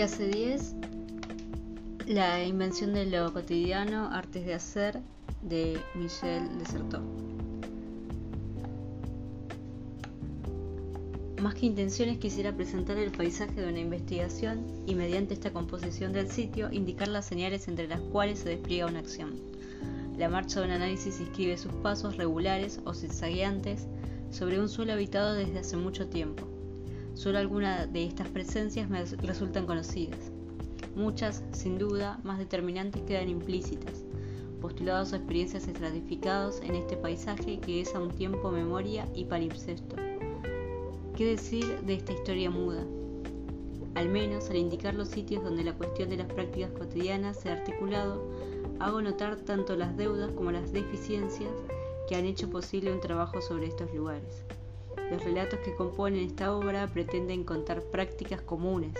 Clase 10. La invención de lo cotidiano, artes de hacer, de Michel Desertot. Más que intenciones quisiera presentar el paisaje de una investigación y mediante esta composición del sitio indicar las señales entre las cuales se despliega una acción. La marcha de un análisis inscribe sus pasos regulares o zigzagueantes sobre un suelo habitado desde hace mucho tiempo Solo algunas de estas presencias me resultan conocidas. Muchas, sin duda, más determinantes quedan implícitas, postulados a experiencias estratificados en este paisaje que es a un tiempo memoria y palimpsesto. ¿Qué decir de esta historia muda? Al menos al indicar los sitios donde la cuestión de las prácticas cotidianas se ha articulado, hago notar tanto las deudas como las deficiencias que han hecho posible un trabajo sobre estos lugares. Los relatos que componen esta obra pretenden contar prácticas comunes,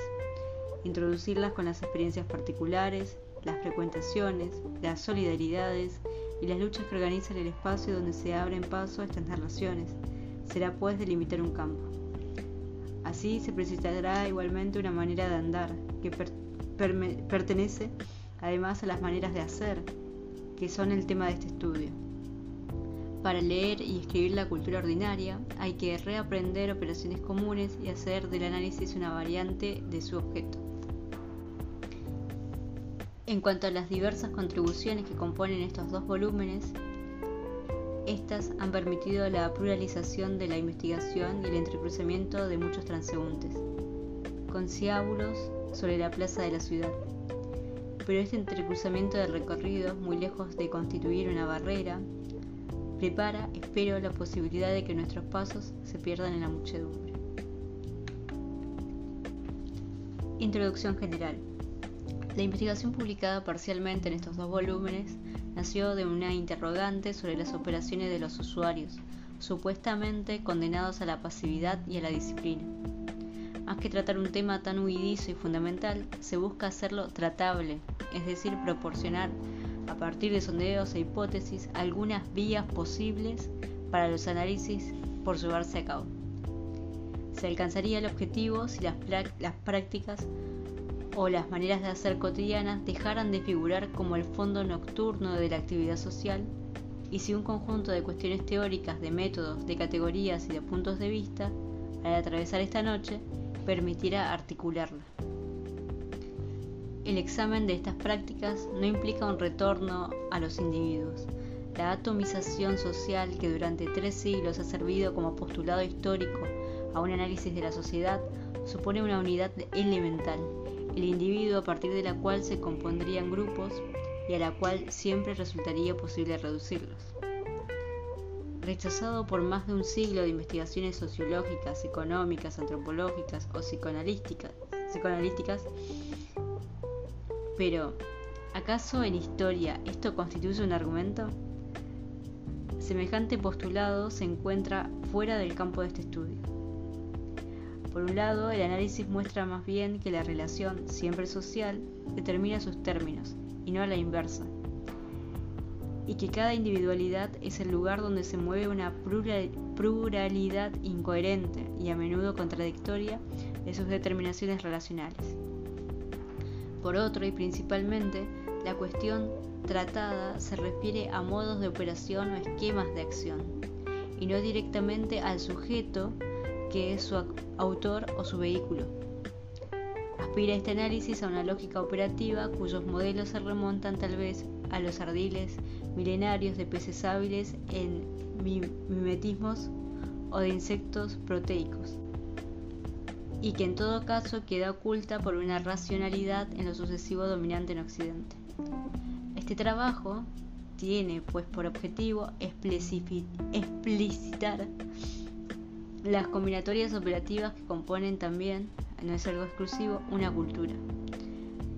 introducirlas con las experiencias particulares, las frecuentaciones, las solidaridades y las luchas que organizan el espacio donde se abren paso a estas narraciones. Será pues delimitar un campo. Así se precisará igualmente una manera de andar que pertenece además a las maneras de hacer, que son el tema de este estudio. Para leer y escribir la cultura ordinaria hay que reaprender operaciones comunes y hacer del análisis una variante de su objeto. En cuanto a las diversas contribuciones que componen estos dos volúmenes, estas han permitido la pluralización de la investigación y el entrecruzamiento de muchos transeúntes, conciábulos sobre la plaza de la ciudad. Pero este entrecruzamiento de recorridos, muy lejos de constituir una barrera, prepara, espero, la posibilidad de que nuestros pasos se pierdan en la muchedumbre. Introducción general. La investigación publicada parcialmente en estos dos volúmenes nació de una interrogante sobre las operaciones de los usuarios, supuestamente condenados a la pasividad y a la disciplina. Más que tratar un tema tan huidizo y fundamental, se busca hacerlo tratable, es decir, proporcionar a partir de sondeos e hipótesis, algunas vías posibles para los análisis por llevarse a cabo. Se alcanzaría el objetivo si las, prácticas o las maneras de hacer cotidianas dejaran de figurar como el fondo nocturno de la actividad social y si un conjunto de cuestiones teóricas, de métodos, de categorías y de puntos de vista, al atravesar esta noche, permitiera articularla. El examen de estas prácticas no implica un retorno a los individuos. La atomización social que durante tres siglos ha servido como postulado histórico a un análisis de la sociedad supone una unidad elemental, el individuo a partir de la cual se compondrían grupos y a la cual siempre resultaría posible reducirlos. Rechazado por más de un siglo de investigaciones sociológicas, económicas, antropológicas o psicoanalísticas, psicoanalísticas pero, ¿acaso en historia esto constituye un argumento? Semejante postulado se encuentra fuera del campo de este estudio. Por un lado, el análisis muestra más bien que la relación, siempre social, determina sus términos, y no a la inversa, y que cada individualidad es el lugar donde se mueve una pluralidad incoherente y a menudo contradictoria de sus determinaciones relacionales. Por otro y principalmente, la cuestión tratada se refiere a modos de operación o esquemas de acción, y no directamente al sujeto que es su autor o su vehículo. Aspira este análisis a una lógica operativa cuyos modelos se remontan tal vez a los ardiles milenarios de peces hábiles en mimetismos o de insectos proteicos y que en todo caso queda oculta por una racionalidad en lo sucesivo dominante en Occidente. Este trabajo tiene pues por objetivo explicitar las combinatorias operativas que componen también, no es algo exclusivo, una cultura,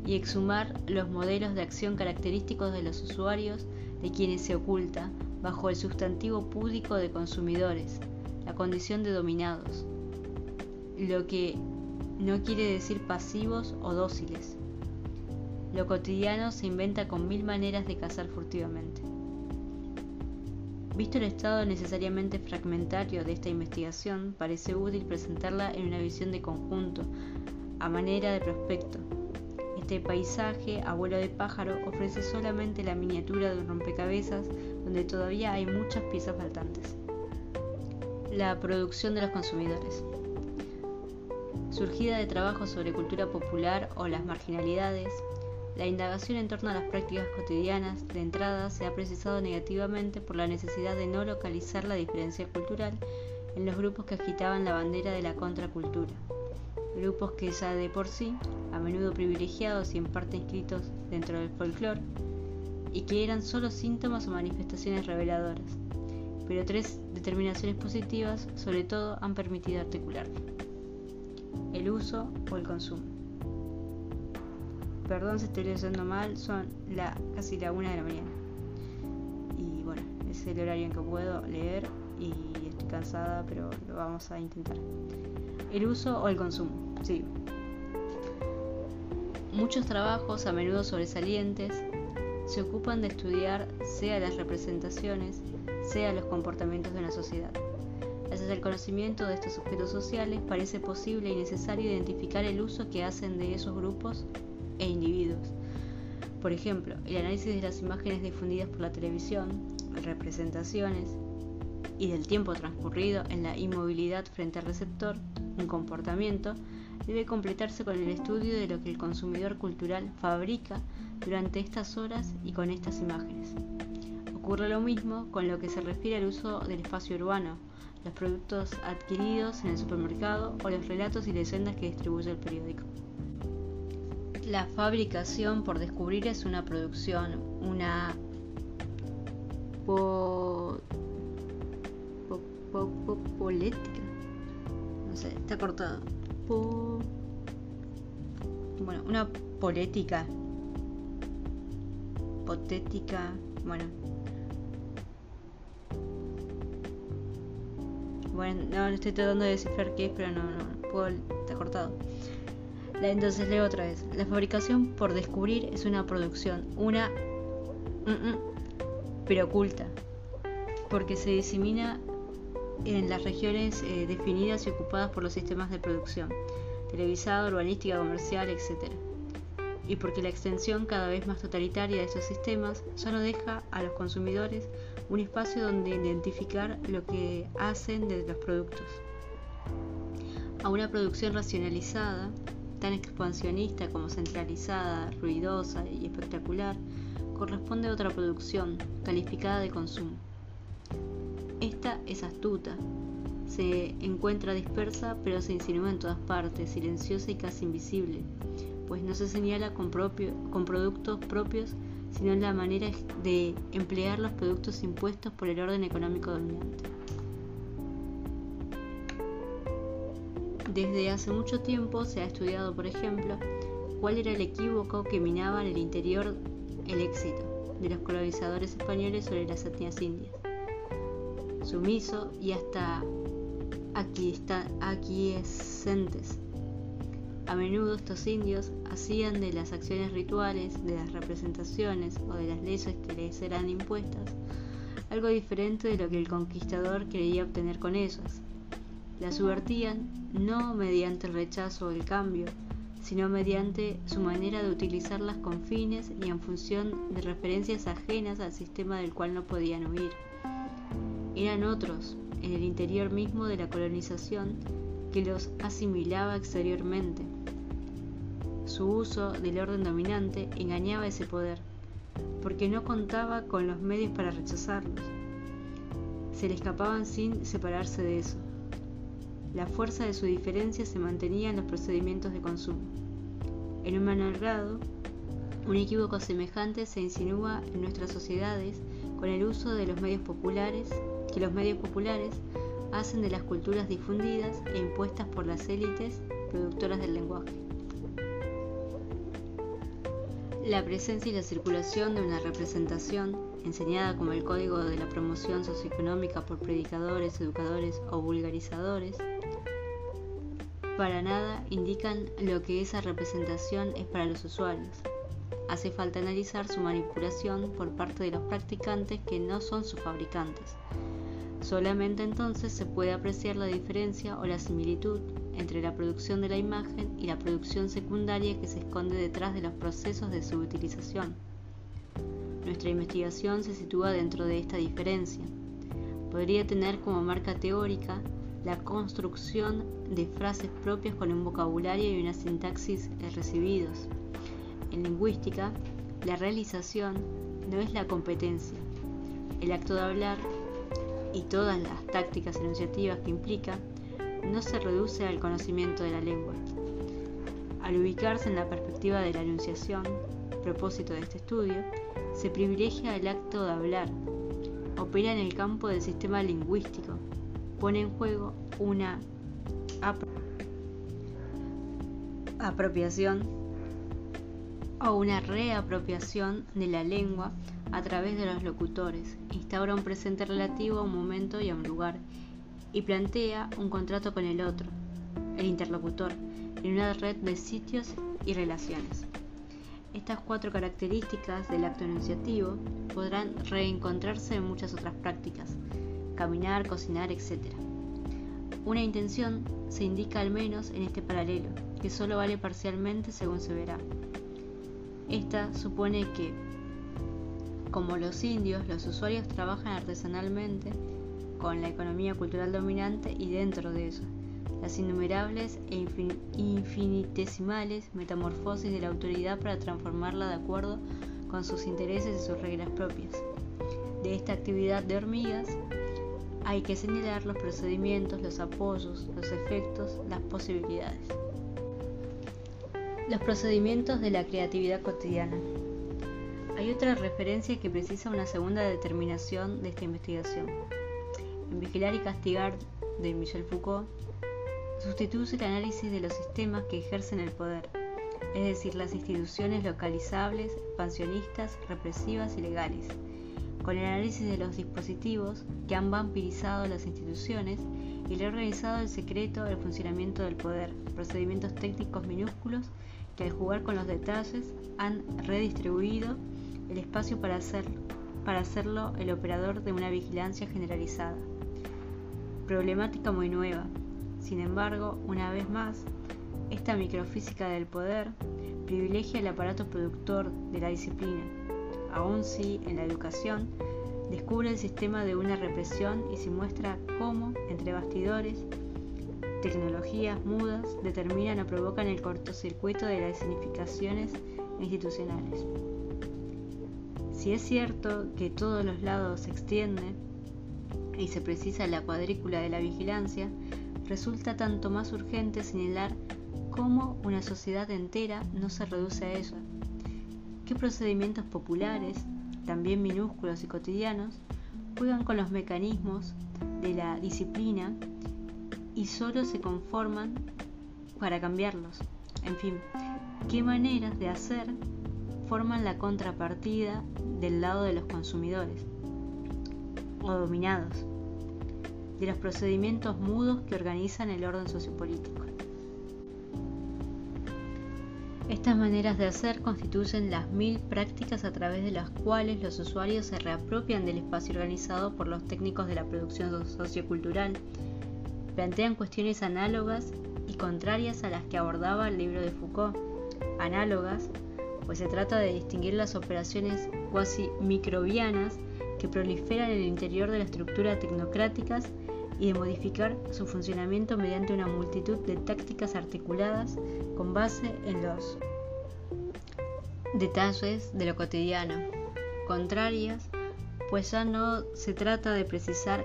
y exhumar los modelos de acción característicos de los usuarios de quienes se oculta bajo el sustantivo púdico de consumidores, la condición de dominados, lo que no quiere decir pasivos o dóciles. Lo cotidiano se inventa con mil maneras de cazar furtivamente. Visto el estado necesariamente fragmentario de esta investigación, parece útil presentarla en una visión de conjunto, a manera de prospecto. Este paisaje, abuelo de pájaro, ofrece solamente la miniatura de un rompecabezas donde todavía hay muchas piezas faltantes. La producción de los consumidores. Surgida de trabajos sobre cultura popular o las marginalidades, la indagación en torno a las prácticas cotidianas de entrada se ha precisado negativamente por la necesidad de no localizar la diferencia cultural en los grupos que agitaban la bandera de la contracultura, grupos que ya de por sí, a menudo privilegiados y en parte inscritos dentro del folclore, y que eran solo síntomas o manifestaciones reveladoras, pero tres determinaciones positivas sobre todo han permitido articularlo. El uso o el consumo. Perdón si estoy leyendo mal, son la, casi la una de la mañana. Y bueno, es el horario en que puedo leer y estoy cansada, pero lo vamos a intentar. El uso o el consumo, sí. Muchos trabajos, a menudo sobresalientes, se ocupan de estudiar sea las representaciones, sea los comportamientos de una sociedad. Gracias al conocimiento de estos objetos sociales, parece posible y necesario identificar el uso que hacen de esos grupos e individuos. Por ejemplo, el análisis de las imágenes difundidas por la televisión, representaciones y del tiempo transcurrido en la inmovilidad frente al receptor, un comportamiento, debe completarse con el estudio de lo que el consumidor cultural fabrica durante estas horas y con estas imágenes. Ocurre lo mismo con lo que se refiere al uso del espacio urbano, los productos adquiridos en el supermercado o los relatos y leyendas que distribuye el periódico. La fabricación por descubrir es una producción, una po, polética. No sé, está cortado. bueno, una polética. Potética. Bueno. Bueno, no, estoy tratando de descifrar qué es, pero no, puedo, está cortado. Entonces leo otra vez. La fabricación por descubrir es una producción, una... pero oculta, porque se disemina en las regiones eh, definidas y ocupadas por los sistemas de producción, televisado, urbanística, comercial, etc. Y porque la extensión cada vez más totalitaria de estos sistemas ya no deja a los consumidores un espacio donde identificar lo que hacen de los productos. A una producción racionalizada tan expansionista como centralizada, ruidosa y espectacular, corresponde a otra producción, calificada de consumo. Esta es astuta, se encuentra dispersa pero se insinúa en todas partes, silenciosa y casi invisible, pues no se señala con, con productos propios, sino en la manera de emplear los productos impuestos por el orden económico dominante. Desde hace mucho tiempo se ha estudiado, por ejemplo, cuál era el equívoco que minaba en el interior el éxito de los colonizadores españoles sobre las etnias indias. Sumiso y hasta aquí aquiescentes. A menudo estos indios hacían de las acciones rituales, de las representaciones o de las leyes que les eran impuestas algo diferente de lo que el conquistador quería obtener con ellas la subvertían no mediante el rechazo o el cambio, sino mediante su manera de utilizarlas con fines y en función de referencias ajenas al sistema del cual no podían huir. Eran otros, en el interior mismo de la colonización, que los asimilaba exteriormente. Su uso del orden dominante engañaba ese poder, porque no contaba con los medios para rechazarlos. Se le escapaban sin separarse de eso la fuerza de su diferencia se mantenía en los procedimientos de consumo. En un menor grado, un equívoco semejante se insinúa en nuestras sociedades con el uso de los medios populares, que los medios populares hacen de las culturas difundidas e impuestas por las élites productoras del lenguaje. La presencia y la circulación de una representación, enseñada como el código de la promoción socioeconómica por predicadores, educadores o vulgarizadores, para nada indican lo que esa representación es para los usuarios. Hace falta analizar su manipulación por parte de los practicantes que no son sus fabricantes. Solamente entonces se puede apreciar la diferencia o la similitud entre la producción de la imagen y la producción secundaria que se esconde detrás de los procesos de su utilización. Nuestra investigación se sitúa dentro de esta diferencia. Podría tener como marca teórica la construcción de frases propias con un vocabulario y una sintaxis recibidos. En lingüística, la realización no es la competencia. El acto de hablar y todas las tácticas enunciativas que implica no se reduce al conocimiento de la lengua. Al ubicarse en la perspectiva de la enunciación, propósito de este estudio, se privilegia el acto de hablar, opera en el campo del sistema lingüístico, pone en juego una apropiación o una reapropiación de la lengua a través de los locutores, instaura un presente relativo a un momento y a un lugar, y plantea un contrato con el otro, el interlocutor, en una red de sitios y relaciones. Estas cuatro características del acto enunciativo podrán reencontrarse en muchas otras prácticas, caminar, cocinar, etc. Una intención se indica al menos en este paralelo, que solo vale parcialmente según se verá. Esta supone que, como los indios, los usuarios trabajan artesanalmente con la economía cultural dominante y dentro de eso, las innumerables e infinitesimales metamorfosis de la autoridad para transformarla de acuerdo con sus intereses y sus reglas propias. De esta actividad de hormigas hay que señalar los procedimientos, los apoyos, los efectos, las posibilidades. Los procedimientos de la creatividad cotidiana. Hay otra referencia que precisa una segunda determinación de esta investigación. En Vigilar y Castigar de Michel Foucault, sustituye el análisis de los sistemas que ejercen el poder, es decir, las instituciones localizables, expansionistas, represivas y legales, con el análisis de los dispositivos que han vampirizado las instituciones y le han organizado el secreto del funcionamiento del poder, procedimientos técnicos minúsculos que al jugar con los detalles han redistribuido el espacio para, hacer, para hacerlo el operador de una vigilancia generalizada. Problemática muy nueva. Sin embargo, una vez más, esta microfísica del poder privilegia el aparato productor de la disciplina, aun si en la educación descubre el sistema de una represión y se muestra cómo, entre bastidores, tecnologías mudas determinan o provocan el cortocircuito de las significaciones institucionales. Si es cierto que todos los lados se extiende y se precisa la cuadrícula de la vigilancia, resulta tanto más urgente señalar cómo una sociedad entera no se reduce a ello. ¿Qué procedimientos populares, también minúsculos y cotidianos, juegan con los mecanismos de la disciplina y solo se conforman para cambiarlos. En fin, qué maneras de hacer forman la contrapartida del lado de los consumidores o dominados, de los procedimientos mudos que organizan el orden sociopolítico. Estas maneras de hacer constituyen las mil prácticas a través de las cuales los usuarios se reapropian del espacio organizado por los técnicos de la producción sociocultural plantean cuestiones análogas y contrarias a las que abordaba el libro de Foucault. Análogas, pues se trata de distinguir las operaciones cuasi microbianas que proliferan en el interior de la estructura tecnocráticas y de modificar su funcionamiento mediante una multitud de tácticas articuladas con base en los detalles de lo cotidiano. Contrarias, pues ya no se trata de precisar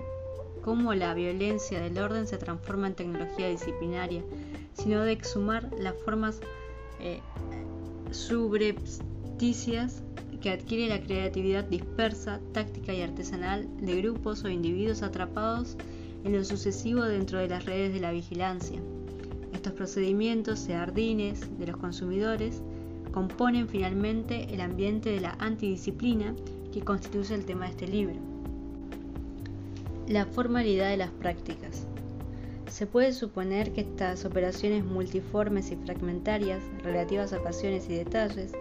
cómo la violencia del orden se transforma en tecnología disciplinaria, sino de exhumar las formas eh, subrepticias que adquiere la creatividad dispersa, táctica y artesanal de grupos o individuos atrapados en lo sucesivo dentro de las redes de la vigilancia. Estos procedimientos seardines de los consumidores componen finalmente el ambiente de la antidisciplina que constituye el tema de este libro. La formalidad de las prácticas. Se puede suponer que estas operaciones multiformes y fragmentarias, relativas a ocasiones y detalles,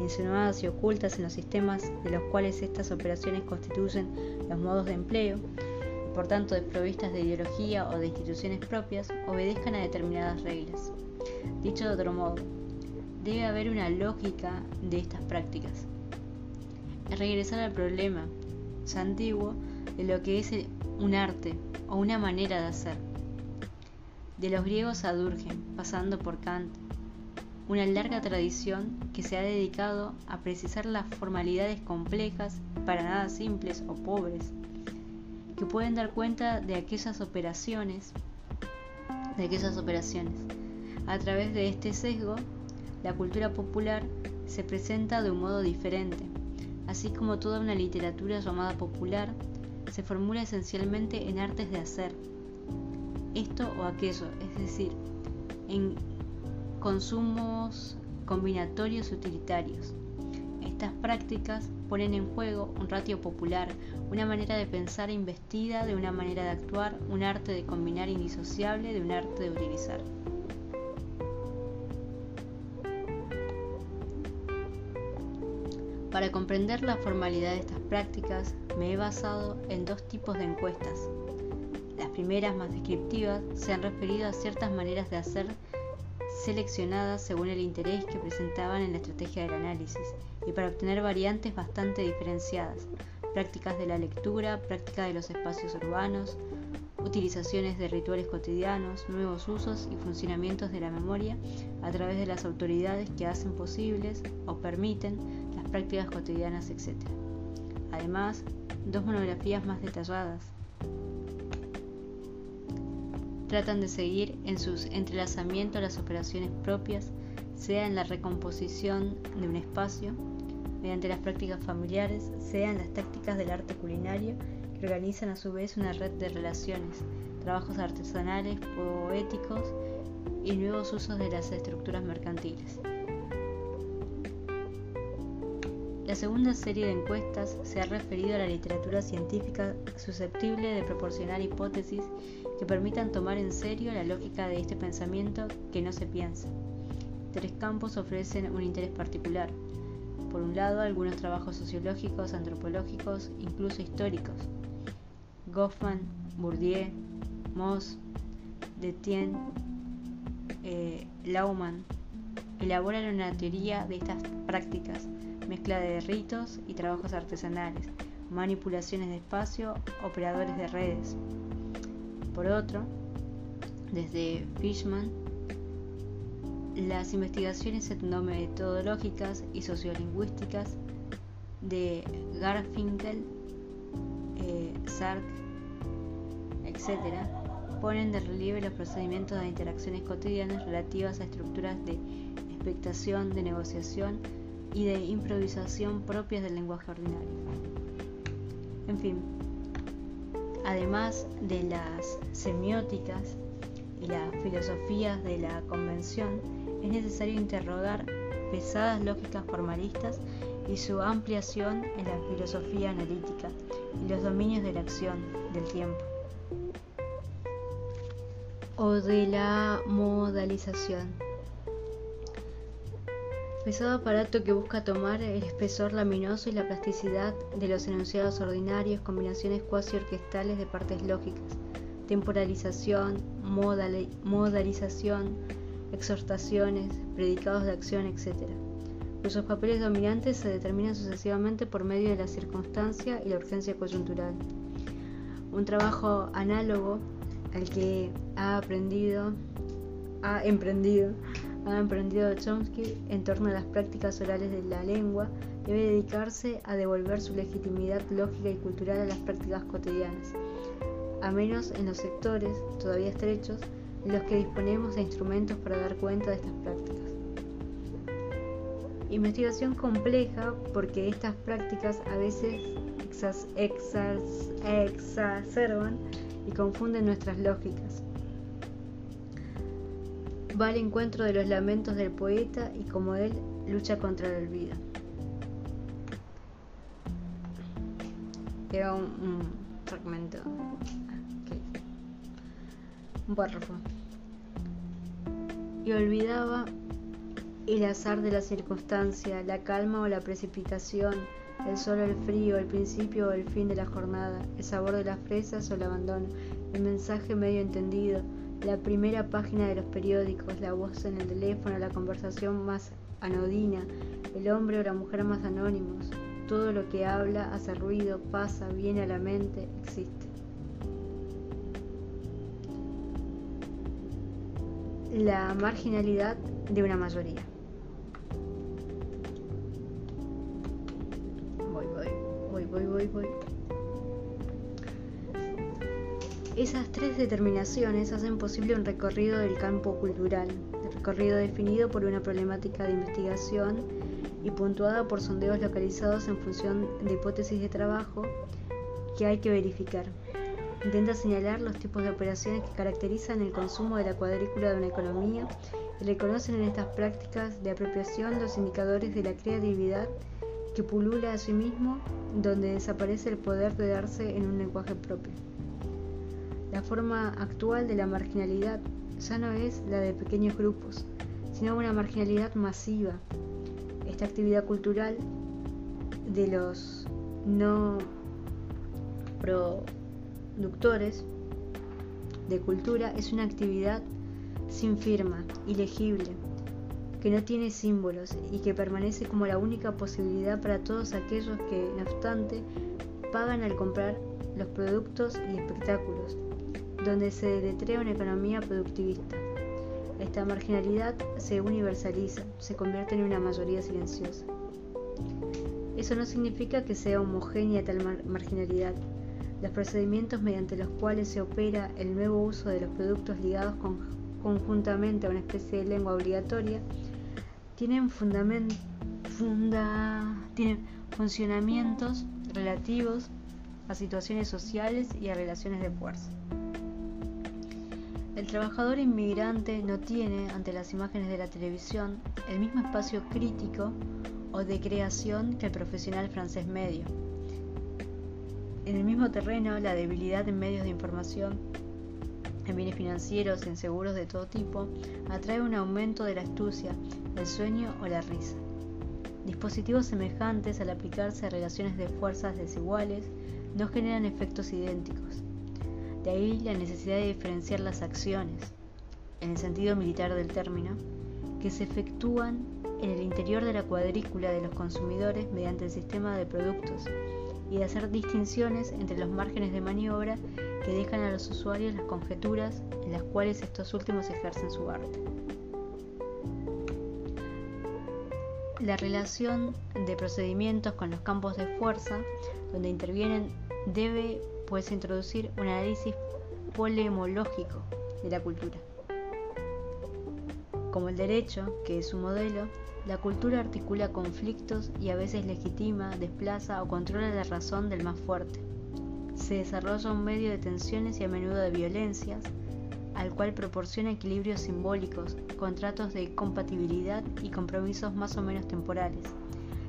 insinuadas y ocultas en los sistemas de los cuales estas operaciones constituyen los modos de empleo, por tanto desprovistas de ideología o de instituciones propias, obedezcan a determinadas reglas. Dicho de otro modo, debe haber una lógica de estas prácticas. Regresar al problema antiguo de lo que es un arte o una manera de hacer. De los griegos a Durgen, pasando por Kant, una larga tradición que se ha dedicado a precisar las formalidades complejas, para nada simples o pobres, que pueden dar cuenta de aquellas operaciones, de aquellas operaciones. A través de este sesgo, la cultura popular se presenta de un modo diferente, así como toda una literatura llamada popular se formula esencialmente en artes de hacer, esto o aquello, es decir, en consumos combinatorios utilitarios. Estas prácticas ponen en juego un ratio popular, una manera de pensar investida de una manera de actuar, un arte de combinar indisociable de un arte de utilizar. Para comprender la formalidad de estas prácticas, me he basado en dos tipos de encuestas. Las primeras, más descriptivas, se han referido a ciertas maneras de hacer seleccionadas según el interés que presentaban en la estrategia del análisis y para obtener variantes bastante diferenciadas, prácticas de la lectura, práctica de los espacios urbanos, utilizaciones de rituales cotidianos, nuevos usos y funcionamientos de la memoria a través de las autoridades que hacen posibles o permiten prácticas cotidianas, etc. Además, dos monografías más detalladas tratan de seguir en sus entrelazamientos las operaciones propias, sea en la recomposición de un espacio, mediante las prácticas familiares, sea en las tácticas del arte culinario, que organizan a su vez una red de relaciones, trabajos artesanales, poéticos y nuevos usos de las estructuras mercantiles. La segunda serie de encuestas se ha referido a la literatura científica susceptible de proporcionar hipótesis que permitan tomar en serio la lógica de este pensamiento que no se piensa. Tres campos ofrecen un interés particular. Por un lado, algunos trabajos sociológicos, antropológicos, incluso históricos. Goffman, Bourdieu, Moss, Detienne, eh, Laumann elaboran una teoría de estas prácticas mezcla de ritos y trabajos artesanales, manipulaciones de espacio, operadores de redes. Por otro, desde Fishman, las investigaciones etnometodológicas y sociolingüísticas de Garfinkel, eh, Sark, etc., ponen de relieve los procedimientos de interacciones cotidianas relativas a estructuras de expectación, de negociación y de improvisación propias del lenguaje ordinario. En fin, además de las semióticas y las filosofías de la convención, es necesario interrogar pesadas lógicas formalistas y su ampliación en la filosofía analítica y los dominios de la acción, del tiempo o de la modalización pesado aparato que busca tomar el espesor laminoso y la plasticidad de los enunciados ordinarios, combinaciones cuasi orquestales de partes lógicas, temporalización, modalización, exhortaciones, predicados de acción, etc., cuyos papeles dominantes se determinan sucesivamente por medio de la circunstancia y la urgencia coyuntural. Un trabajo análogo al que ha aprendido, ha emprendido ha emprendido Chomsky en torno a las prácticas orales de la lengua debe dedicarse a devolver su legitimidad lógica y cultural a las prácticas cotidianas, a menos en los sectores, todavía estrechos, en los que disponemos de instrumentos para dar cuenta de estas prácticas. Investigación compleja porque estas prácticas a veces exacerban y confunden nuestras lógicas al encuentro de los lamentos del poeta y como él lucha contra el olvido. Era un, fragmento, un párrafo. Y olvidaba el azar de la circunstancia, la calma o la precipitación, el sol o el frío, el principio o el fin de la jornada, el sabor de las fresas o el abandono, el mensaje medio entendido, la primera página de los periódicos, la voz en el teléfono, la conversación más anodina, el hombre o la mujer más anónimos. Todo lo que habla, hace ruido, pasa, viene a la mente, existe. La marginalidad de una mayoría. Voy, voy, voy, voy, voy, voy. Esas tres determinaciones hacen posible un recorrido del campo cultural, recorrido definido por una problemática de investigación y puntuada por sondeos localizados en función de hipótesis de trabajo que hay que verificar. Intenta señalar los tipos de operaciones que caracterizan el consumo de la cuadrícula de una economía y reconocen en estas prácticas de apropiación los indicadores de la creatividad que pulula a sí mismo, donde desaparece el poder de darse en un lenguaje propio. La forma actual de la marginalidad ya no es la de pequeños grupos, sino una marginalidad masiva, esta actividad cultural de los no productores de cultura es una actividad sin firma, ilegible, que no tiene símbolos y que permanece como la única posibilidad para todos aquellos que, no obstante, pagan al comprar los productos y espectáculos, donde se deletrea una economía productivista. Esta marginalidad se universaliza, se convierte en una mayoría silenciosa. Eso no significa que sea homogénea tal marginalidad. Los procedimientos mediante los cuales se opera el nuevo uso de los productos ligados conjuntamente a una especie de lengua obligatoria tienen, tienen funcionamientos relativos a situaciones sociales y a relaciones de fuerza. El trabajador inmigrante no tiene, ante las imágenes de la televisión, el mismo espacio crítico o de creación que el profesional francés medio. En el mismo terreno, la debilidad en medios de información, en bienes financieros en seguros de todo tipo, atrae un aumento de la astucia, el sueño o la risa. Dispositivos semejantes al aplicarse a relaciones de fuerzas desiguales no generan efectos idénticos de ahí la necesidad de diferenciar las acciones, en el sentido militar del término, que se efectúan en el interior de la cuadrícula de los consumidores mediante el sistema de productos y de hacer distinciones entre los márgenes de maniobra que dejan a los usuarios las conjeturas en las cuales estos últimos ejercen su arte. La relación de procedimientos con los campos de fuerza, donde intervienen, debe puedes introducir un análisis polemológico de la cultura. Como el derecho, que es su modelo, la cultura articula conflictos y a veces legitima, desplaza o controla la razón del más fuerte. Se desarrolla un medio de tensiones y a menudo de violencias, al cual proporciona equilibrios simbólicos, contratos de compatibilidad y compromisos más o menos temporales.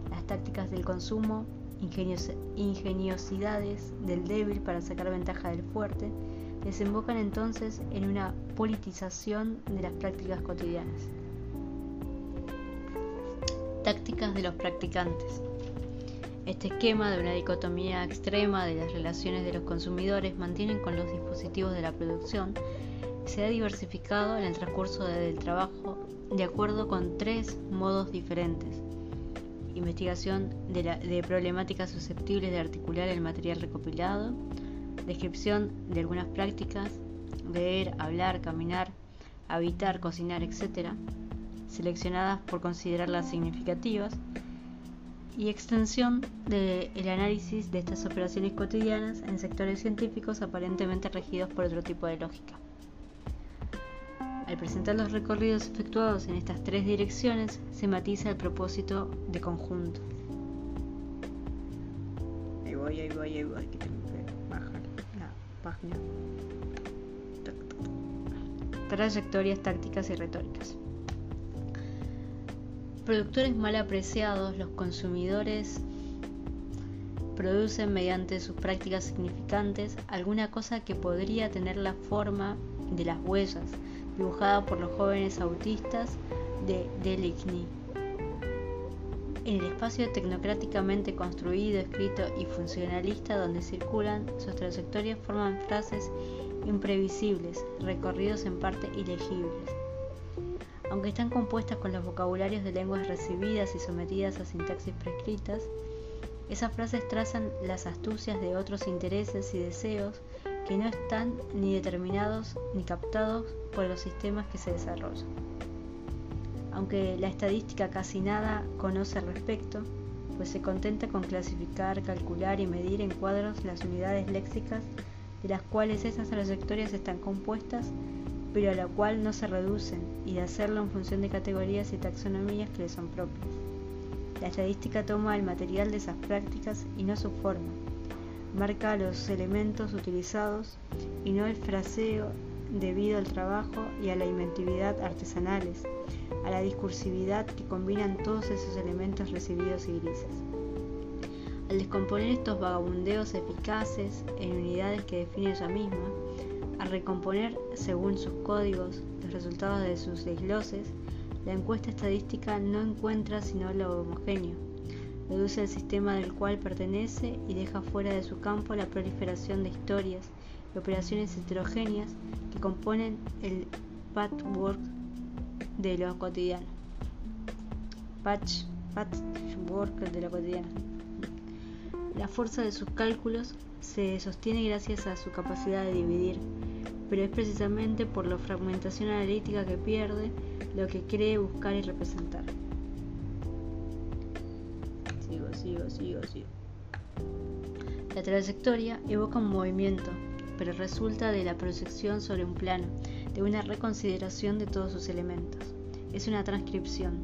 Las tácticas del consumo ingeniosidades del débil para sacar ventaja del fuerte, desembocan entonces en una politización de las prácticas cotidianas. Tácticas de los practicantes. Este esquema de una dicotomía extrema de las relaciones de los consumidores mantienen con los dispositivos de la producción se ha diversificado en el transcurso del trabajo de acuerdo con tres modos diferentes investigación de, problemáticas susceptibles de articular el material recopilado, descripción de algunas prácticas, leer, hablar, caminar, habitar, cocinar, etc., seleccionadas por considerarlas significativas, y extensión del análisis de estas operaciones cotidianas en sectores científicos aparentemente regidos por otro tipo de lógica. Al presentar los recorridos efectuados en estas tres direcciones, se matiza el propósito de conjunto. Ahí voy, ahí voy, ahí voy, que tengo que bajar la página. Trayectorias tácticas y retóricas. Productores mal apreciados, los consumidores producen mediante sus prácticas significantes alguna cosa que podría tener la forma de las huellas dibujada por los jóvenes autistas de en el espacio tecnocráticamente construido, escrito y funcionalista donde circulan, sus trayectorias forman frases imprevisibles, recorridos en parte ilegibles. Aunque están compuestas con los vocabularios de lenguas recibidas y sometidas a sintaxis prescritas, esas frases trazan las astucias de otros intereses y deseos que no están ni determinados ni captados por los sistemas que se desarrollan. Aunque la estadística casi nada conoce al respecto, pues se contenta con clasificar, calcular y medir en cuadros las unidades léxicas de las cuales esas trayectorias están compuestas, pero a la cual no se reducen, y de hacerlo en función de categorías y taxonomías que le son propias. La estadística toma el material de esas prácticas y no su forma, marca los elementos utilizados y no el fraseo debido al trabajo y a la inventividad artesanales, a la discursividad que combinan todos esos elementos recibidos y grises. Al descomponer estos vagabundeos eficaces en unidades que define ella misma, al recomponer según sus códigos los resultados de sus desgloses, la encuesta estadística no encuentra sino lo homogéneo, reduce el sistema del cual pertenece y deja fuera de su campo la proliferación de historias y operaciones heterogéneas que componen el patchwork de lo cotidiano. Patch, patchwork de lo cotidiano. La fuerza de sus cálculos se sostiene gracias a su capacidad de dividir, pero es precisamente por la fragmentación analítica que pierde lo que cree buscar y representar. La trayectoria evoca un movimiento, pero resulta de la proyección sobre un plano, de una reconsideración de todos sus elementos. Es una transcripción,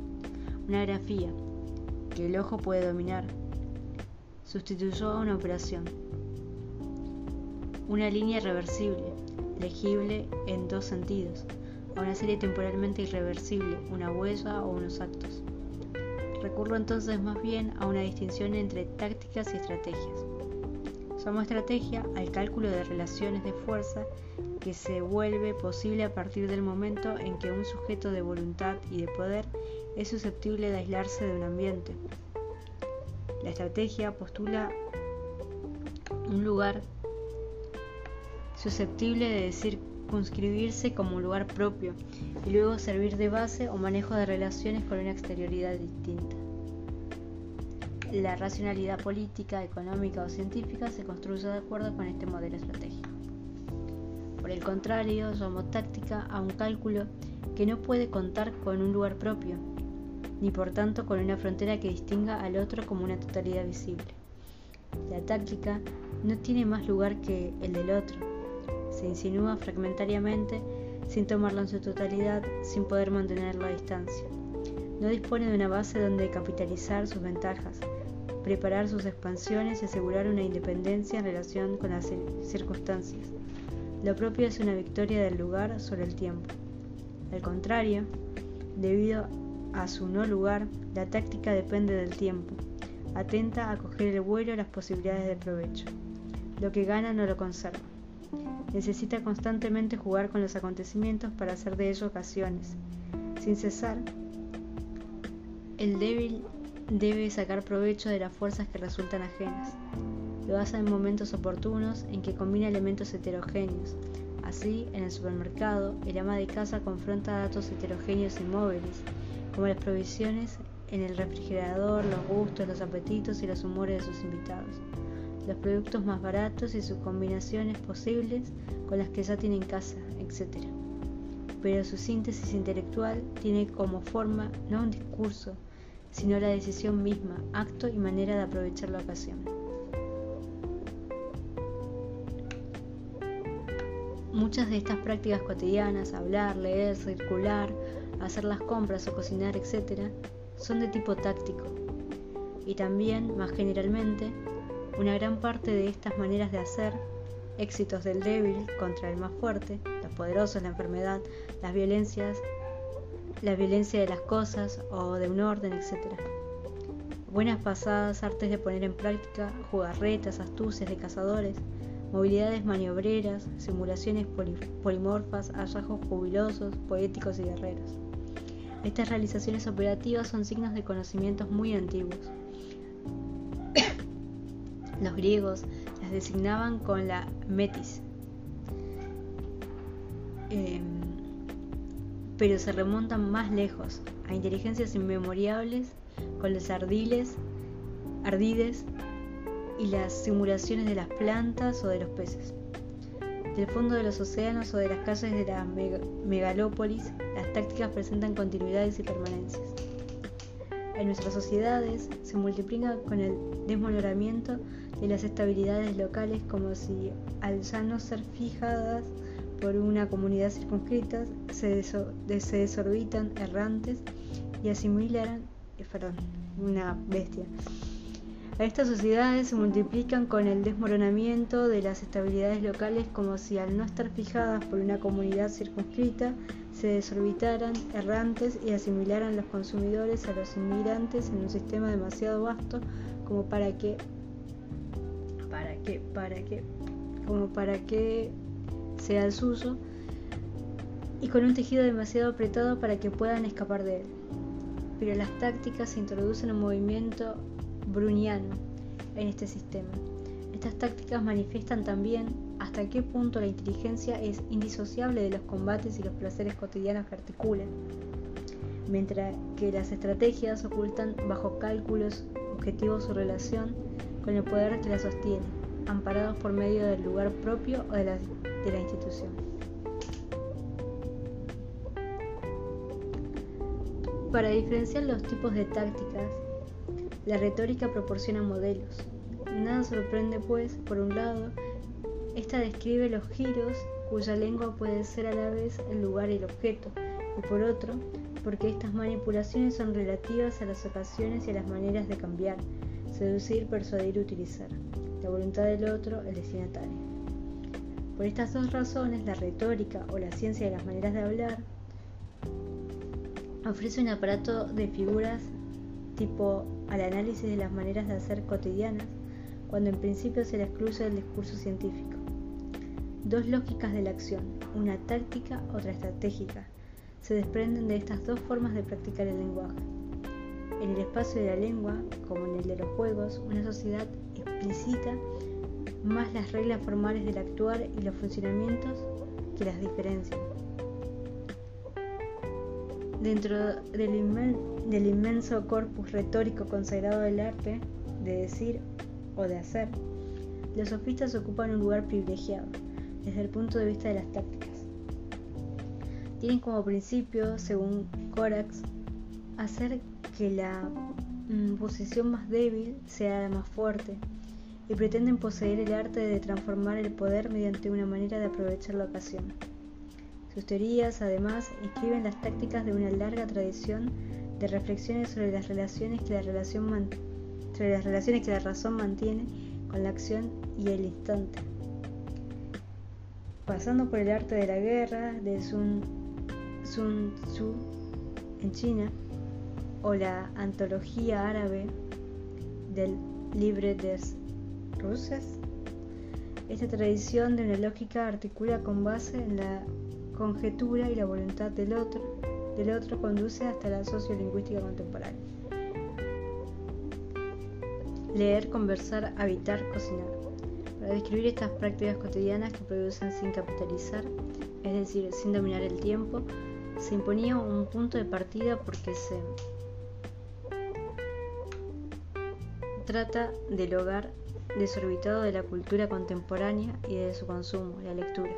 una grafía, que el ojo puede dominar, sustituyó a una operación. Una línea irreversible, legible en dos sentidos, a una serie temporalmente irreversible, una huella o unos actos. Recurro entonces más bien a una distinción entre tácticas y estrategias. Llamo estrategia al cálculo de relaciones de fuerza que se vuelve posible a partir del momento en que un sujeto de voluntad y de poder es susceptible de aislarse de un ambiente, la estrategia postula un lugar susceptible de circunscribirse como un lugar propio y luego servir de base o manejo de relaciones con una exterioridad distinta. La racionalidad política, económica o científica se construye de acuerdo con este modelo estratégico. Por el contrario, llamo táctica a un cálculo que no puede contar con un lugar propio, ni por tanto con una frontera que distinga al otro como una totalidad visible. La táctica no tiene más lugar que el del otro, se insinúa fragmentariamente sin tomarlo en su totalidad, sin poder mantenerlo a distancia. No dispone de una base donde capitalizar sus ventajas, preparar sus expansiones y asegurar una independencia en relación con las circunstancias. Lo propio es una victoria del lugar sobre el tiempo. Al contrario, debido a su no lugar, la táctica depende del tiempo. Atenta a coger el vuelo las posibilidades de provecho. Lo que gana no lo conserva. Necesita constantemente jugar con los acontecimientos para hacer de ellos ocasiones. Sin cesar, el débil debe sacar provecho de las fuerzas que resultan ajenas. Lo hace en momentos oportunos en que combina elementos heterogéneos. Así, en el supermercado, el ama de casa confronta datos heterogéneos y móviles como las provisiones en el refrigerador, los gustos, los apetitos y los humores de sus invitados, los productos más baratos y sus combinaciones posibles con las que ya tienen casa, etc. Pero su síntesis intelectual tiene como forma no un discurso, sino la decisión misma, acto y manera de aprovechar la ocasión. Muchas de estas prácticas cotidianas, hablar, leer, circular, hacer las compras o cocinar, etc., son de tipo táctico. Y también, más generalmente, una gran parte de estas maneras de hacer, éxitos del débil contra el más fuerte, los poderosos, la enfermedad, las violencias, la violencia de las cosas o de un orden, etc. Buenas pasadas, artes de poner en práctica, jugarretas, astucias de cazadores, movilidades maniobreras, simulaciones polimorfas, hallazgos jubilosos, poéticos y guerreros. Estas realizaciones operativas son signos de conocimientos muy antiguos. Los griegos las designaban con la metis, em, pero se remontan más lejos, a inteligencias inmemoriales con los ardiles, ardides y las simulaciones de las plantas o de los peces. Del fondo de los océanos o de las calles de la megalópolis, las tácticas presentan continuidades y permanencias. En nuestras sociedades se multiplica con el desmonoramiento de las estabilidades locales como si al ya no ser fijadas por una comunidad circunscrita se, desorbitan errantes y asimilaran, eh, perdón, una bestia, estas sociedades se multiplican con el desmoronamiento de las estabilidades locales como si al no estar fijadas por una comunidad circunscrita se desorbitaran errantes y asimilaran los consumidores a los inmigrantes en un sistema demasiado vasto como para que para que para que como para que sea el uso y con un tejido demasiado apretado para que puedan escapar de él. Pero las tácticas se introducen en movimiento bruniano en este sistema. Estas tácticas manifiestan también hasta qué punto la inteligencia es indisociable de los combates y los placeres cotidianos que articulan, mientras que las estrategias ocultan bajo cálculos objetivos su relación con el poder que la sostiene, amparados por medio del lugar propio o de la, institución. Para diferenciar los tipos de tácticas, la retórica proporciona modelos. Nada sorprende, pues, por un lado, esta describe los giros cuya lengua puede ser a la vez el lugar y el objeto, y por otro, porque estas manipulaciones son relativas a las ocasiones y a las maneras de cambiar, seducir, persuadir, utilizar, la voluntad del otro, el destinatario. Por estas dos razones, la retórica o la ciencia de las maneras de hablar ofrece un aparato de figuras tipo al análisis de las maneras de hacer cotidianas, cuando en principio se le excluye del discurso científico. Dos lógicas de la acción, una táctica, otra estratégica, se desprenden de estas dos formas de practicar el lenguaje. En el espacio de la lengua, como en el de los juegos, una sociedad explicita más las reglas formales del actuar y los funcionamientos que las diferencian. Dentro del, inmenso corpus retórico consagrado del arte de decir o de hacer, los sofistas ocupan un lugar privilegiado desde el punto de vista de las tácticas. Tienen como principio, según Corax, hacer que la mm, posición más débil sea más fuerte y pretenden poseer el arte de transformar el poder mediante una manera de aprovechar la ocasión. Sus teorías, además, inscriben las tácticas de una larga tradición de reflexiones sobre las relaciones que la, relación las relaciones que la razón mantiene con la acción y el instante. Pasando por el arte de la guerra de Sun, Sun Tzu en China o la antología árabe del Libre des Ruses, esta tradición de una lógica articula con base en la conjetura y la voluntad del otro, del otro conduce hasta la sociolingüística contemporánea. Leer, conversar, habitar, cocinar. Para describir estas prácticas cotidianas que producen sin capitalizar, es decir, sin dominar el tiempo, se imponía un punto de partida porque se trata del hogar desorbitado de la cultura contemporánea y de su consumo, la lectura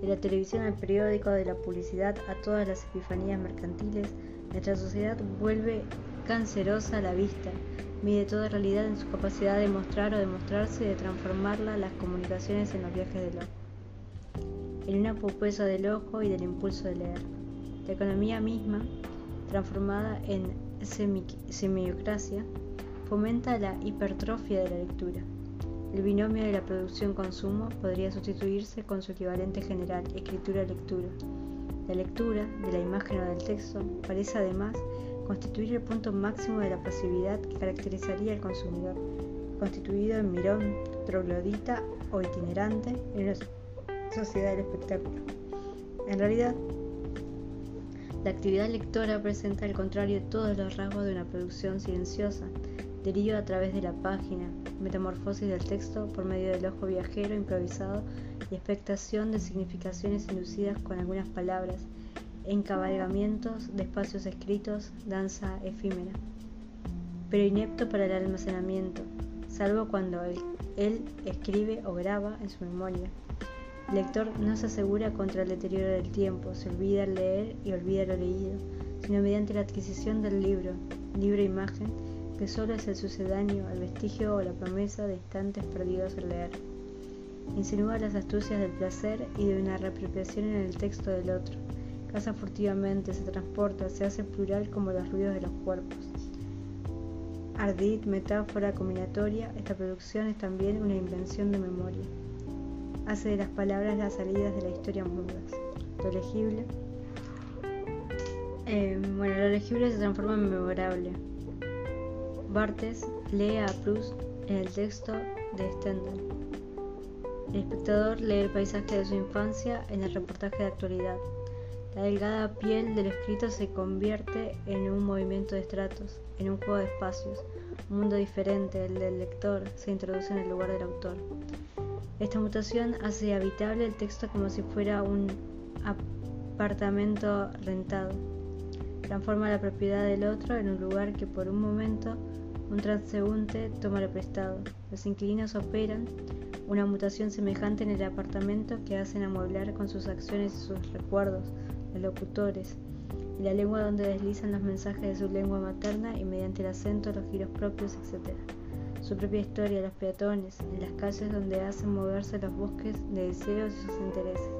de la televisión al periódico, de la publicidad a todas las epifanías mercantiles, nuestra sociedad vuelve cancerosa a la vista, mide toda realidad en su capacidad de mostrar o demostrarse y de transformarla las comunicaciones en los viajes del ojo, en una pupesa del ojo y del impulso de leer. La economía misma, transformada en semiocracia, fomenta la hipertrofia de la lectura. El binomio de la producción-consumo podría sustituirse con su equivalente general, escritura-lectura. La lectura de la imagen o del texto parece además constituir el punto máximo de la pasividad que caracterizaría al consumidor, constituido en mirón, troglodita o itinerante en una sociedad del espectáculo. En realidad, La actividad lectora presenta al contrario todos los rasgos de una producción silenciosa, deriva a través de la página, metamorfosis del texto por medio del ojo viajero improvisado y expectación de significaciones inducidas con algunas palabras, encabalgamientos de espacios escritos, danza efímera. Pero inepto para el almacenamiento, salvo cuando él, él escribe o graba en su memoria. El lector no se asegura contra el deterioro del tiempo, se olvida el leer y olvida lo leído, sino mediante la adquisición del libro, libro-imagen, que solo es el sucedáneo, el vestigio o la promesa de instantes perdidos al leer. Insinúa las astucias del placer y de una reapropiación en el texto del otro. Caza furtivamente, se transporta, se hace plural como los ruidos de los cuerpos. Ardid, metáfora combinatoria, esta producción es también una invención de memoria. Hace de las palabras las salidas de la historia mudas. Lo legible. Eh, bueno, lo legible se transforma en memorable. Bartes lee a Proust en el texto de Stendhal. El espectador lee el paisaje de su infancia en el reportaje de actualidad. La delgada piel del escrito se convierte en un movimiento de estratos, en un juego de espacios. Un mundo diferente, el del lector, se introduce en el lugar del autor. Esta mutación hace habitable el texto como si fuera un apartamento rentado. Transforma la propiedad del otro en un lugar que por un momento un transeúnte toma lo prestado. Los inquilinos operan una mutación semejante en el apartamento que hacen amueblar con sus acciones y sus recuerdos, los locutores, y la lengua donde deslizan los mensajes de su lengua materna y mediante el acento los giros propios, etc. Su propia historia, los peatones, en las calles donde hacen moverse los bosques de deseos y sus intereses.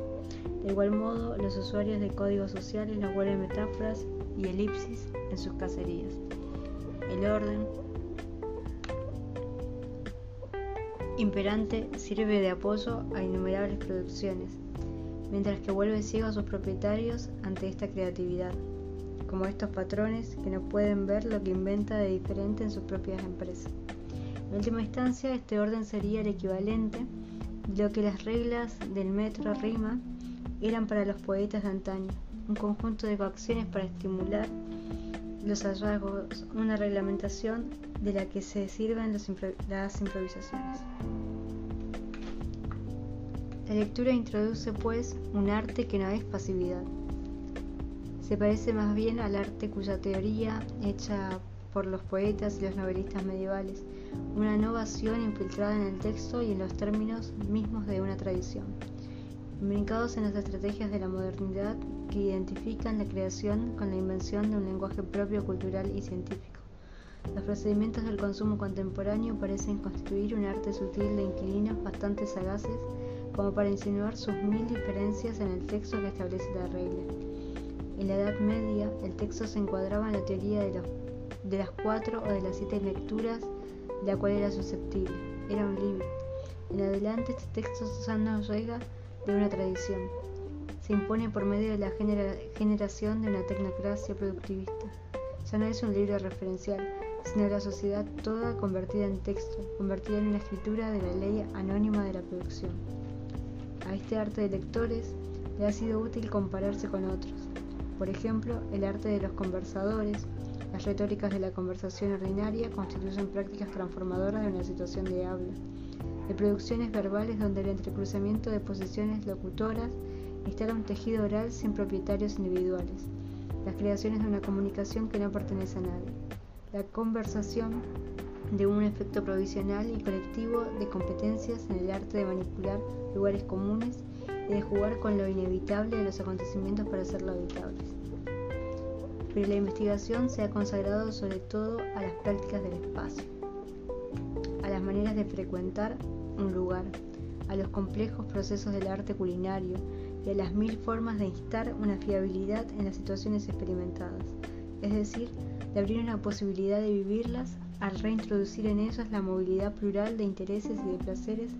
De igual modo, los usuarios de códigos sociales nos vuelven metáforas y elipsis en sus cacerías. El orden, imperante sirve de apoyo a innumerables producciones, mientras que vuelve ciego a sus propietarios ante esta creatividad, como estos patrones que no pueden ver lo que inventa de diferente en sus propias empresas. En última instancia, este orden sería el equivalente de lo que las reglas del metro rima eran para los poetas de antaño, un conjunto de coacciones para estimular los hallazgos, una reglamentación de la que se sirven las improvisaciones. La lectura introduce pues un arte que no es pasividad. Se parece más bien al arte cuya teoría, hecha por los poetas y los novelistas medievales, una innovación infiltrada en el texto y en los términos mismos de una tradición, comunicados en las estrategias de la modernidad que identifican la creación con la invención de un lenguaje propio, cultural y científico. Los procedimientos del consumo contemporáneo parecen constituir un arte sutil de inquilinos bastante sagaces como para insinuar sus mil diferencias en el texto que establece la regla. En la Edad Media, el texto se encuadraba en la teoría de, las cuatro o de las siete lecturas de la cual era susceptible. Era un libro. En adelante, este texto ya no llega de una tradición. Se impone por medio de la generación de una tecnocracia productivista. Ya no es un libro referencial, sino la sociedad toda convertida en texto, convertida en una escritura de la ley anónima de la producción. A este arte de lectores le ha sido útil compararse con otros, por ejemplo, el arte de los conversadores, las retóricas de la conversación ordinaria constituyen prácticas transformadoras de una situación de habla, de producciones verbales donde el entrecruzamiento de posiciones locutoras instala un tejido oral sin propietarios individuales, las creaciones de una comunicación que no pertenece a nadie, la conversación de un efecto provisional y colectivo de competencias en el arte de manipular lugares comunes y de jugar con lo inevitable de los acontecimientos para hacerlo habitables. Pero la investigación se ha consagrado sobre todo a las prácticas del espacio, a las maneras de frecuentar un lugar, a los complejos procesos del arte culinario y a las mil formas de instar una fiabilidad en las situaciones experimentadas, es decir, de abrir una posibilidad de vivirlas al reintroducir en ellas la movilidad plural de intereses y de placeres,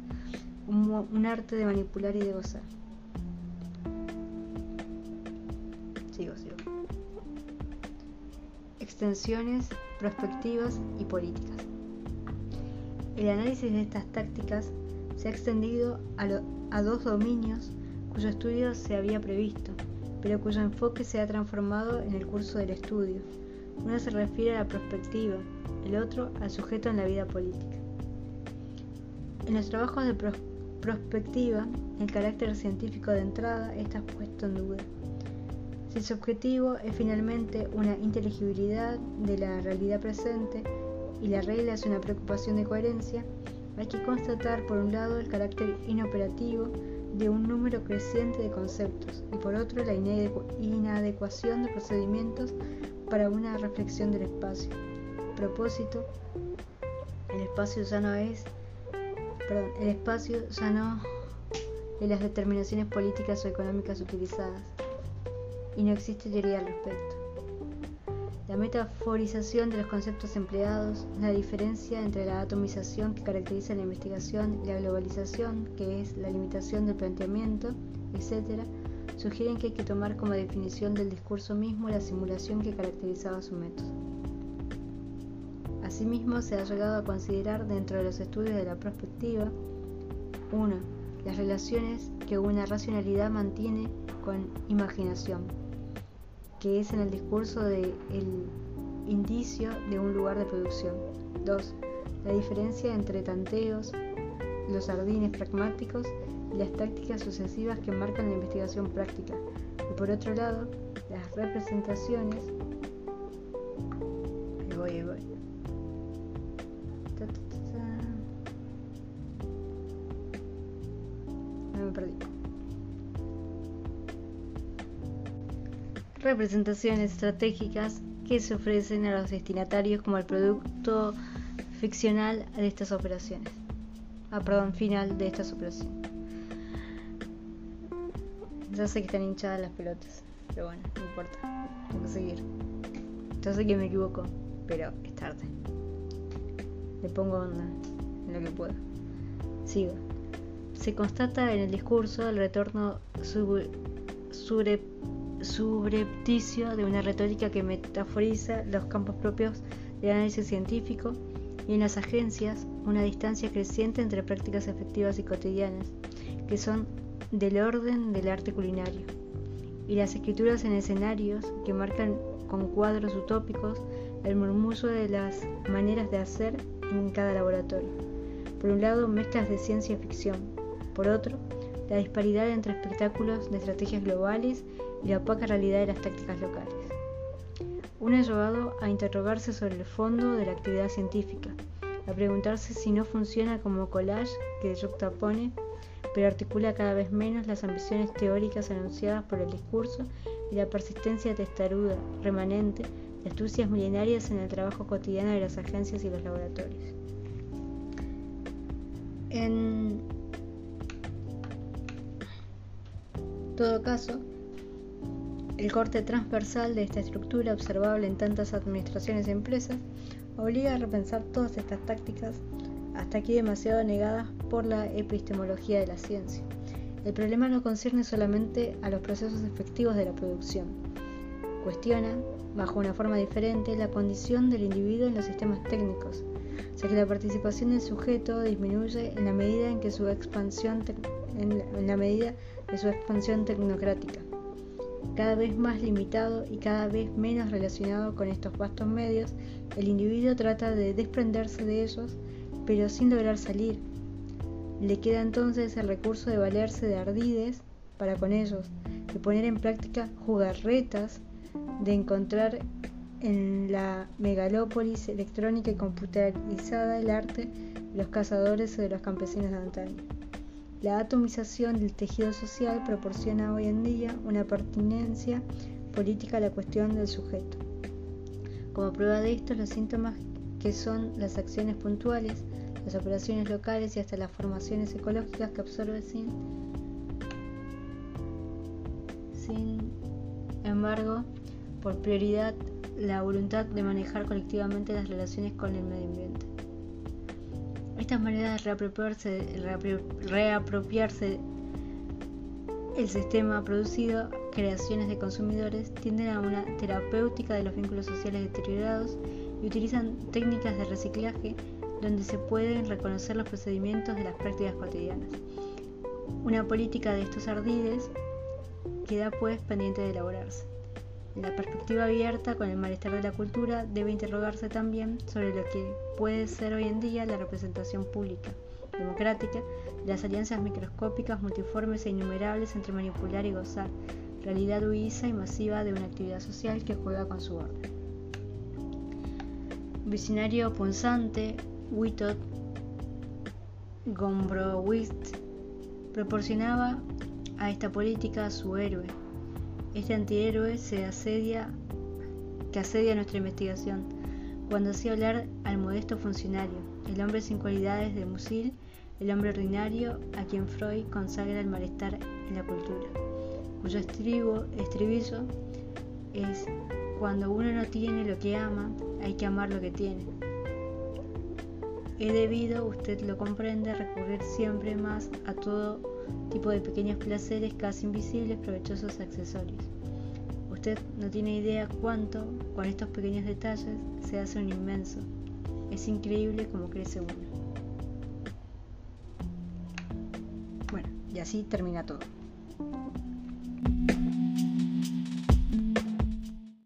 un, arte de manipular y de gozar. Sigo, sigo. Extensiones, prospectivas y políticas. El análisis de estas tácticas se ha extendido a, a dos dominios cuyo estudio se había previsto, pero cuyo enfoque se ha transformado en el curso del estudio. Uno se refiere a la perspectiva, el otro al sujeto en la vida política. En los trabajos de prospectiva, el carácter científico de entrada está puesto en duda. Si su objetivo es finalmente una inteligibilidad de la realidad presente y la regla es una preocupación de coherencia, hay que constatar por un lado el carácter inoperativo de un número creciente de conceptos y por otro la inadecuación de procedimientos para una reflexión del espacio. Propósito, el espacio ya no es, perdón, el espacio ya no de las determinaciones políticas o económicas utilizadas y no existe teoría al respecto. La metaforización de los conceptos empleados, la diferencia entre la atomización que caracteriza la investigación y la globalización, que es la limitación del planteamiento, etc., sugieren que hay que tomar como definición del discurso mismo la simulación que caracterizaba su método. Asimismo, se ha llegado a considerar dentro de los estudios de la perspectiva 1. Las relaciones que una racionalidad mantiene con imaginación que es en el discurso de el indicio de un lugar de producción. 2. La diferencia entre tanteos, los jardines pragmáticos y las tácticas sucesivas que marcan la investigación práctica. Y por otro lado, las representaciones. Ahí voy, ahí voy. Representaciones estratégicas que se ofrecen a los destinatarios como el producto ficcional de estas operaciones. Ah, perdón, final de estas operaciones. Ya sé que están hinchadas las pelotas, pero bueno, no importa. Tengo que seguir. Ya sé que me equivoco, pero es tarde. Le pongo onda en lo que puedo. Sigo. Se constata en el discurso el retorno sobre subrepticio de una retórica que metaforiza los campos propios del análisis científico y en las agencias una distancia creciente entre prácticas efectivas y cotidianas, que son del orden del arte culinario, y las escrituras en escenarios que marcan con cuadros utópicos el murmullo de las maneras de hacer en cada laboratorio. Por un lado, mezclas de ciencia y ficción. Por otro, la disparidad entre espectáculos de estrategias globales y la opaca realidad de las tácticas locales. Uno ha llevado a interrogarse sobre el fondo de la actividad científica, a preguntarse si no funciona como collage que juxtapone, pero articula cada vez menos las ambiciones teóricas anunciadas por el discurso y la persistencia testaruda, remanente, de astucias milenarias en el trabajo cotidiano de las agencias y los laboratorios. En todo caso, el corte transversal de esta estructura observable en tantas administraciones y empresas obliga a repensar todas estas tácticas, hasta aquí demasiado negadas por la epistemología de la ciencia. El problema no concierne solamente a los procesos efectivos de la producción. Cuestiona, bajo una forma diferente, la condición del individuo en los sistemas técnicos, ya que la participación del sujeto disminuye en la medida en que su expansión en la medida de su expansión tecnocrática cada vez más limitado y cada vez menos relacionado con estos vastos medios, el individuo trata de desprenderse de ellos, pero sin lograr salir. Le queda entonces el recurso de valerse de ardides para con ellos, de poner en práctica jugarretas, de encontrar en la megalópolis electrónica y computarizada el arte de los cazadores o de los campesinos de antaño. La atomización del tejido social proporciona hoy en día una pertinencia política a la cuestión del sujeto. Como prueba de esto, los síntomas que son las acciones puntuales, las operaciones locales y hasta las formaciones ecológicas que absorbe sin, sin embargo, por prioridad la voluntad de manejar colectivamente las relaciones con el medio ambiente. Estas maneras de reapropiarse, el sistema producido, creaciones de consumidores, tienden a una terapéutica de los vínculos sociales deteriorados y utilizan técnicas de reciclaje donde se pueden reconocer los procedimientos de las prácticas cotidianas. Una política de estos ardides queda pues pendiente de elaborarse. La perspectiva abierta con el malestar de la cultura debe interrogarse también sobre lo que puede ser hoy en día la representación pública, democrática, de las alianzas microscópicas, multiformes e innumerables entre manipular y gozar, realidad huiza y masiva de una actividad social que juega con su orden. Visionario punzante, Witold Gombrowicz proporcionaba a esta política su héroe, este antihéroe se asedia, que asedia nuestra investigación, cuando hacía hablar al modesto funcionario, el hombre sin cualidades de Musil, el hombre ordinario a quien Freud consagra el malestar en la cultura, cuyo estribo, estribillo es cuando uno no tiene lo que ama, hay que amar lo que tiene. He debido, usted lo comprende, recurrir siempre más a todo tipo de pequeños placeres casi invisibles, provechosos accesorios. Usted no tiene idea cuánto, con estos pequeños detalles, se hace un inmenso. Es increíble cómo crece uno. Bueno, y así termina todo.